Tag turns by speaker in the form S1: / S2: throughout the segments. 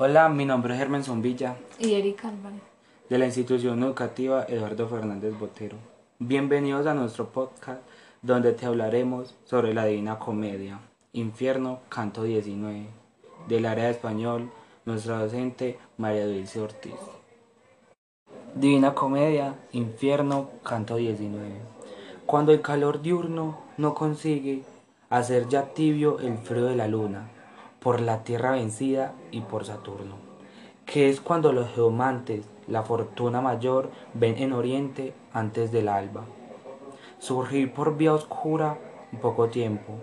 S1: Hola, mi nombre es Germán Villa.
S2: Y Erika Álvarez.
S1: De la institución educativa Eduardo Fernández Botero. Bienvenidos a nuestro podcast donde te hablaremos sobre la Divina Comedia, Infierno, Canto 19, del área de español, nuestra docente María Dulce Ortiz. Divina Comedia, Infierno, Canto 19. Cuando el calor diurno no consigue hacer ya tibio el frío de la luna, por la tierra vencida y por Saturno, que es cuando los geomantes, la fortuna mayor, ven en oriente antes del alba. Surgir por vía oscura un poco tiempo.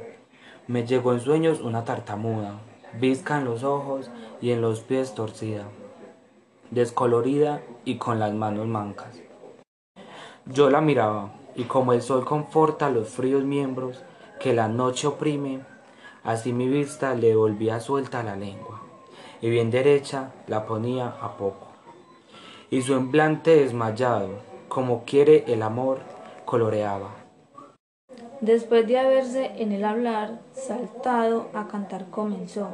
S1: Me llegó en sueños una tartamuda, visca en los ojos y en los pies torcida, descolorida y con las manos mancas. Yo la miraba, y como el sol conforta los fríos miembros que la noche oprime, Así mi vista le volvía suelta la lengua, y bien derecha la ponía a poco. Y su semblante desmayado, como quiere el amor, coloreaba.
S2: Después de haberse en el hablar saltado a cantar comenzó,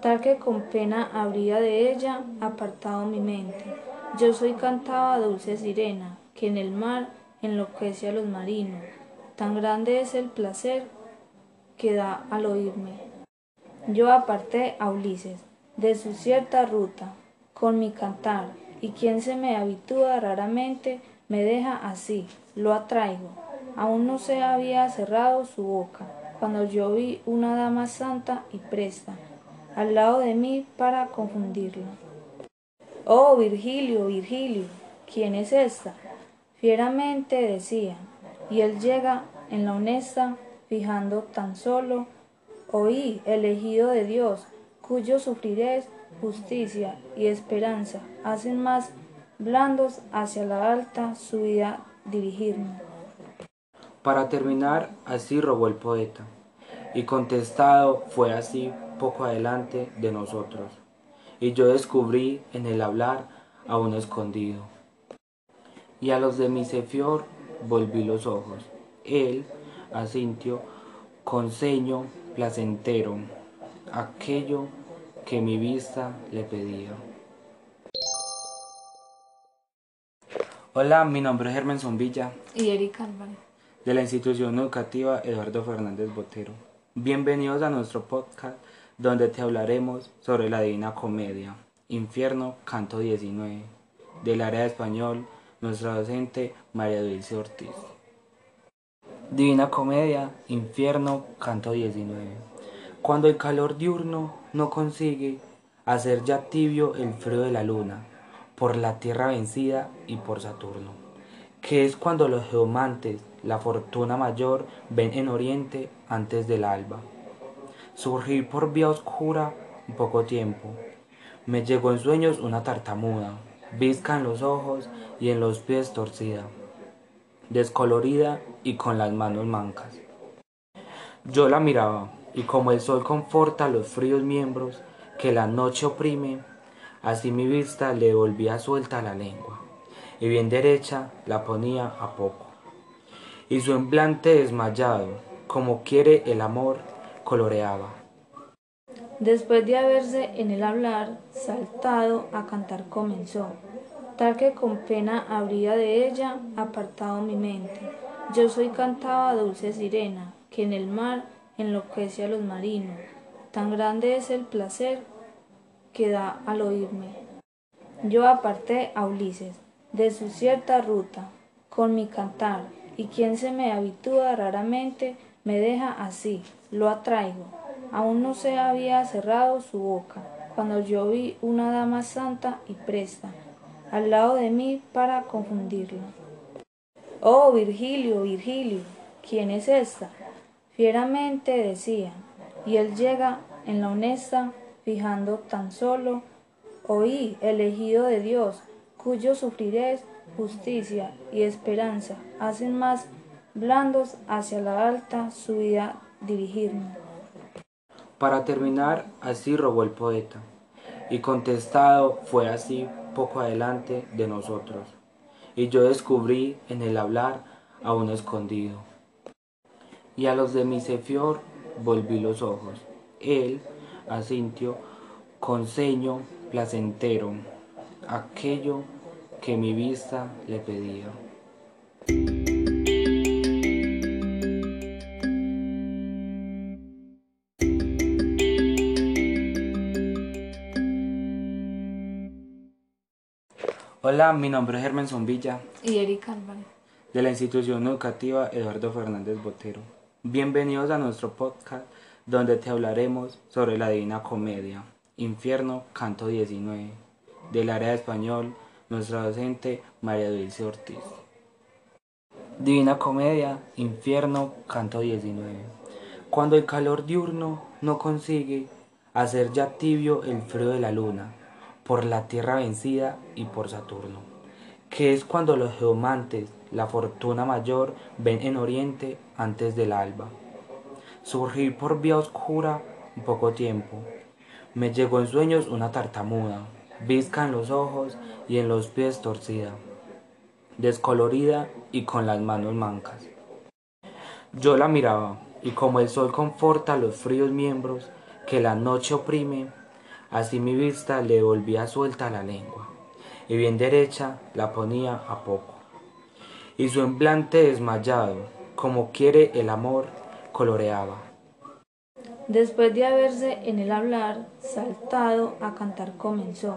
S2: tal que con pena habría de ella apartado mi mente. Yo soy cantaba dulce sirena, que en el mar enloquece a los marinos. Tan grande es el placer que da al oírme. Yo aparté a Ulises de su cierta ruta con mi cantar, y quien se me habitúa raramente me deja así, lo atraigo. Aún no se había cerrado su boca, cuando yo vi una dama santa y presta, al lado de mí para confundirlo. Oh, Virgilio, Virgilio, ¿quién es esta? Fieramente decía, y él llega en la honesta fijando tan solo, oí, elegido de Dios, cuyo sufrirés, justicia y esperanza hacen más blandos hacia la alta subida dirigirme.
S1: Para terminar, así robó el poeta, y contestado fue así poco adelante de nosotros, y yo descubrí en el hablar a un escondido. Y a los de mi cefior volví los ojos. Él, asintió con ceño placentero aquello que mi vista le pedía. Hola, mi nombre es Germán Villa.
S2: Y Erika Álvarez.
S1: De la institución educativa Eduardo Fernández Botero. Bienvenidos a nuestro podcast donde te hablaremos sobre la Divina Comedia, Infierno, Canto 19, del área de español, nuestra docente María Dulce Ortiz. Divina Comedia, Infierno, Canto 19. Cuando el calor diurno no consigue hacer ya tibio el frío de la luna, por la tierra vencida y por Saturno, que es cuando los geomantes, la fortuna mayor, ven en oriente antes del alba. Surgir por vía oscura poco tiempo. Me llegó en sueños una tartamuda, visca en los ojos y en los pies torcida descolorida y con las manos mancas. Yo la miraba, y como el sol conforta los fríos miembros que la noche oprime, así mi vista le volvía suelta la lengua, y bien derecha la ponía a poco. Y su semblante desmayado, como quiere el amor, coloreaba.
S2: Después de haberse en el hablar saltado a cantar comenzó tal que con pena habría de ella apartado mi mente. Yo soy cantaba dulce sirena, que en el mar enloquece a los marinos. Tan grande es el placer que da al oírme. Yo aparté a Ulises de su cierta ruta con mi cantar, y quien se me habitúa raramente me deja así, lo atraigo. Aún no se había cerrado su boca, cuando yo vi una dama santa y presta, al lado de mí para confundirlo. Oh, Virgilio, Virgilio, ¿quién es esta? Fieramente decía, y él llega en la honesta, fijando tan solo, oí, elegido de Dios, cuyo sufrirés, justicia y esperanza hacen más blandos hacia la alta subida dirigirme.
S1: Para terminar, así robó el poeta, y contestado fue así poco adelante de nosotros, y yo descubrí en el hablar a un escondido. Y a los de mi cefior volví los ojos. Él asintió con ceño placentero, aquello que mi vista le pedía. Hola, mi nombre es Hermenson Villa.
S2: Y Erika Álvarez.
S1: De la institución educativa Eduardo Fernández Botero. Bienvenidos a nuestro podcast donde te hablaremos sobre la Divina Comedia, Infierno, Canto 19, del área de español, nuestra docente María Dulce Ortiz. Divina Comedia, Infierno, Canto 19. Cuando el calor diurno no consigue hacer ya tibio el frío de la luna, por la tierra vencida y por Saturno, que es cuando los geomantes, la fortuna mayor, ven en oriente antes del alba. Surgir por vía oscura un poco tiempo. Me llegó en sueños una tartamuda, visca en los ojos y en los pies torcida, descolorida y con las manos mancas. Yo la miraba, y como el sol conforta los fríos miembros que la noche oprime, Así mi vista le volvía suelta la lengua, y bien derecha la ponía a poco. Y su semblante desmayado, como quiere el amor, coloreaba.
S2: Después de haberse en el hablar saltado a cantar comenzó,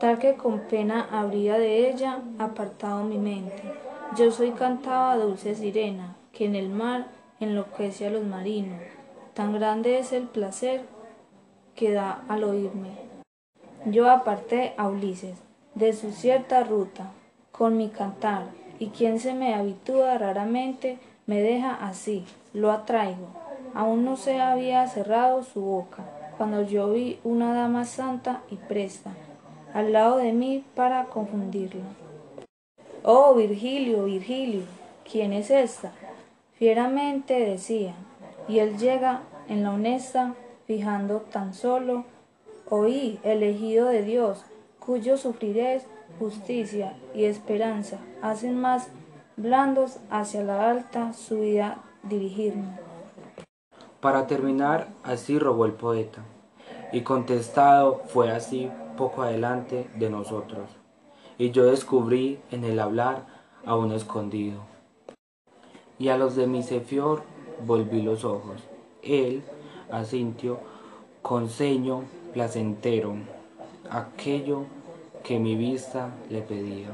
S2: tal que con pena habría de ella apartado mi mente. Yo soy cantaba dulce sirena, que en el mar enloquece a los marinos. Tan grande es el placer da al oírme. Yo aparté a Ulises de su cierta ruta con mi cantar, y quien se me habitúa raramente me deja así, lo atraigo. Aún no se había cerrado su boca, cuando yo vi una dama santa y presta, al lado de mí para confundirla. Oh, Virgilio, Virgilio, ¿quién es esta? Fieramente decía, y él llega en la honesta fijando tan solo, oí, elegido de Dios, cuyo sufrirés justicia y esperanza hacen más blandos hacia la alta subida dirigirme.
S1: Para terminar, así rogó el poeta, y contestado fue así poco adelante de nosotros, y yo descubrí en el hablar a un escondido. Y a los de mi cefior volví los ojos. Él, asintió con ceño placentero aquello que mi vista le pedía.